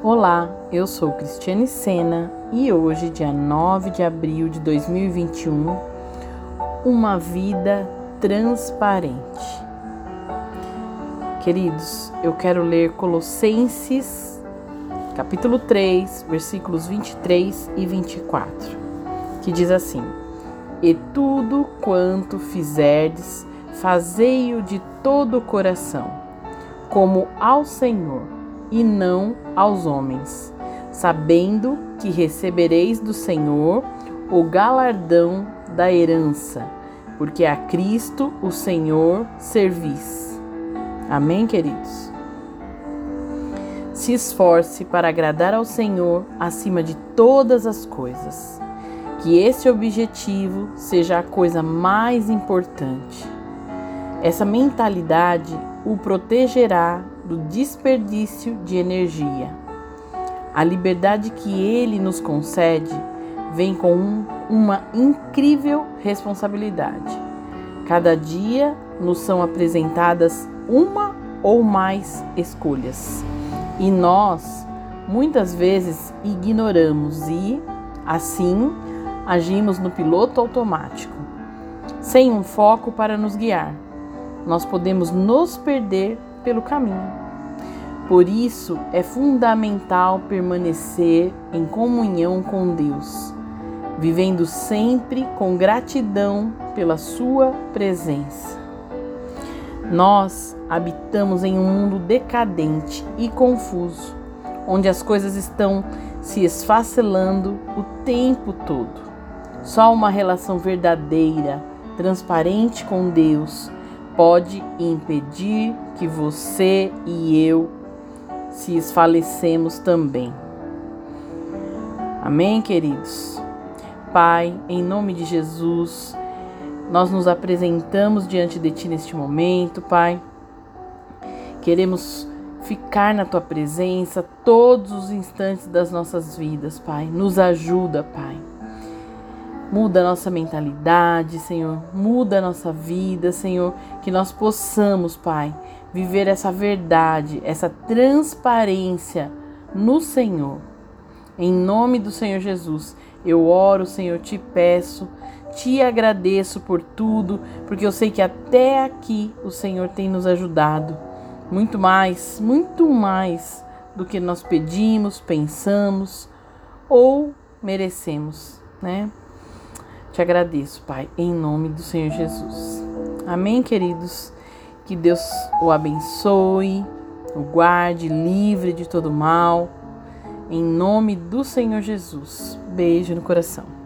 Olá, eu sou Cristiane Sena e hoje, dia 9 de abril de 2021, uma vida transparente. Queridos, eu quero ler Colossenses, capítulo 3, versículos 23 e 24, que diz assim: E tudo quanto fizerdes, fazei-o de todo o coração, como ao Senhor e não aos homens, sabendo que recebereis do Senhor o galardão da herança, porque a Cristo o Senhor servis. Amém, queridos? Se esforce para agradar ao Senhor acima de todas as coisas. Que esse objetivo seja a coisa mais importante. Essa mentalidade o protegerá do desperdício de energia. A liberdade que ele nos concede vem com um, uma incrível responsabilidade. Cada dia nos são apresentadas uma ou mais escolhas e nós muitas vezes ignoramos e, assim, agimos no piloto automático, sem um foco para nos guiar. Nós podemos nos perder pelo caminho. Por isso é fundamental permanecer em comunhão com Deus, vivendo sempre com gratidão pela Sua presença. Nós habitamos em um mundo decadente e confuso, onde as coisas estão se esfacelando o tempo todo. Só uma relação verdadeira, transparente com Deus pode impedir que você e eu se esfalecemos também. Amém, queridos? Pai, em nome de Jesus, nós nos apresentamos diante de Ti neste momento, Pai. Queremos ficar na Tua presença todos os instantes das nossas vidas, Pai. Nos ajuda, Pai. Muda a nossa mentalidade, Senhor. Muda a nossa vida, Senhor. Que nós possamos, Pai, viver essa verdade, essa transparência no Senhor. Em nome do Senhor Jesus, eu oro, Senhor, te peço, te agradeço por tudo, porque eu sei que até aqui o Senhor tem nos ajudado. Muito mais, muito mais do que nós pedimos, pensamos ou merecemos, né? Te agradeço, Pai, em nome do Senhor Jesus. Amém, queridos? Que Deus o abençoe, o guarde livre de todo mal. Em nome do Senhor Jesus. Beijo no coração.